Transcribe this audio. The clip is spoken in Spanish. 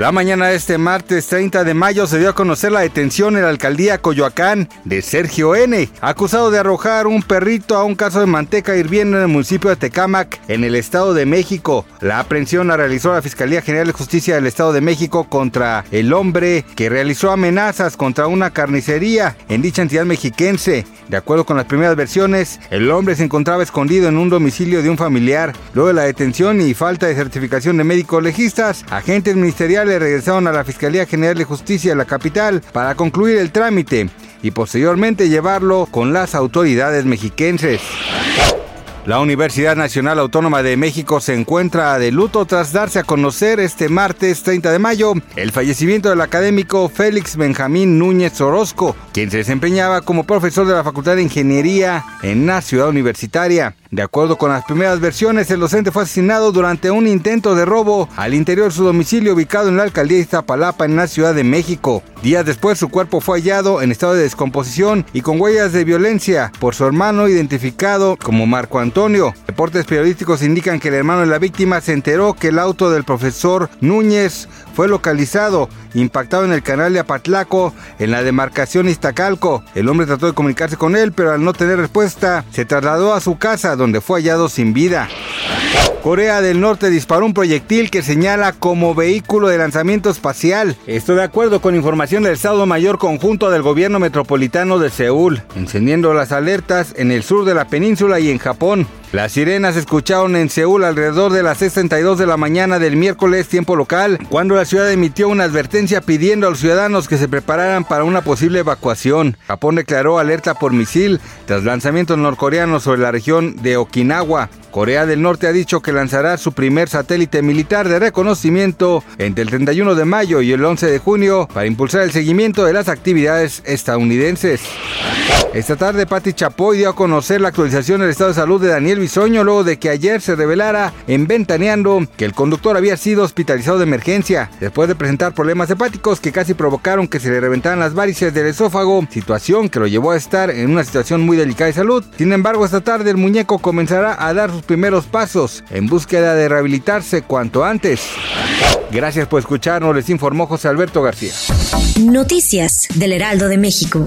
La mañana de este martes 30 de mayo se dio a conocer la detención en la alcaldía Coyoacán de Sergio N., acusado de arrojar un perrito a un caso de manteca hirviendo en el municipio de Tecámac, en el Estado de México. La aprehensión la realizó la Fiscalía General de Justicia del Estado de México contra el hombre que realizó amenazas contra una carnicería en dicha entidad mexiquense. De acuerdo con las primeras versiones, el hombre se encontraba escondido en un domicilio de un familiar. Luego de la detención y falta de certificación de médicos legistas, agentes ministeriales regresaron a la Fiscalía General de Justicia de la capital para concluir el trámite y posteriormente llevarlo con las autoridades mexiquenses. La Universidad Nacional Autónoma de México se encuentra de luto tras darse a conocer este martes 30 de mayo el fallecimiento del académico Félix Benjamín Núñez Orozco, quien se desempeñaba como profesor de la Facultad de Ingeniería en la ciudad universitaria. De acuerdo con las primeras versiones, el docente fue asesinado durante un intento de robo al interior de su domicilio ubicado en la alcaldía de Iztapalapa en la Ciudad de México. Días después su cuerpo fue hallado en estado de descomposición y con huellas de violencia por su hermano identificado como Marco Antonio. Reportes periodísticos indican que el hermano de la víctima se enteró que el auto del profesor Núñez fue localizado, impactado en el canal de Apatlaco, en la demarcación Iztacalco. El hombre trató de comunicarse con él, pero al no tener respuesta, se trasladó a su casa, donde fue hallado sin vida. Corea del Norte disparó un proyectil que señala como vehículo de lanzamiento espacial. Esto de acuerdo con información del Estado Mayor Conjunto del Gobierno Metropolitano de Seúl, encendiendo las alertas en el sur de la península y en Japón. Las sirenas se escucharon en Seúl alrededor de las 6.32 de la mañana del miércoles tiempo local, cuando la ciudad emitió una advertencia pidiendo a los ciudadanos que se prepararan para una posible evacuación. Japón declaró alerta por misil tras lanzamientos norcoreanos sobre la región de Okinawa. Corea del Norte ha dicho que lanzará su primer satélite militar de reconocimiento entre el 31 de mayo y el 11 de junio para impulsar el seguimiento de las actividades estadounidenses. Esta tarde, Patti Chapoy dio a conocer la actualización del estado de salud de Daniel Bisoño luego de que ayer se revelara en Ventaneando que el conductor había sido hospitalizado de emergencia después de presentar problemas hepáticos que casi provocaron que se le reventaran las varices del esófago, situación que lo llevó a estar en una situación muy delicada de salud. Sin embargo, esta tarde el muñeco comenzará a dar sus primeros pasos en búsqueda de rehabilitarse cuanto antes. Gracias por escucharnos, les informó José Alberto García. Noticias del Heraldo de México.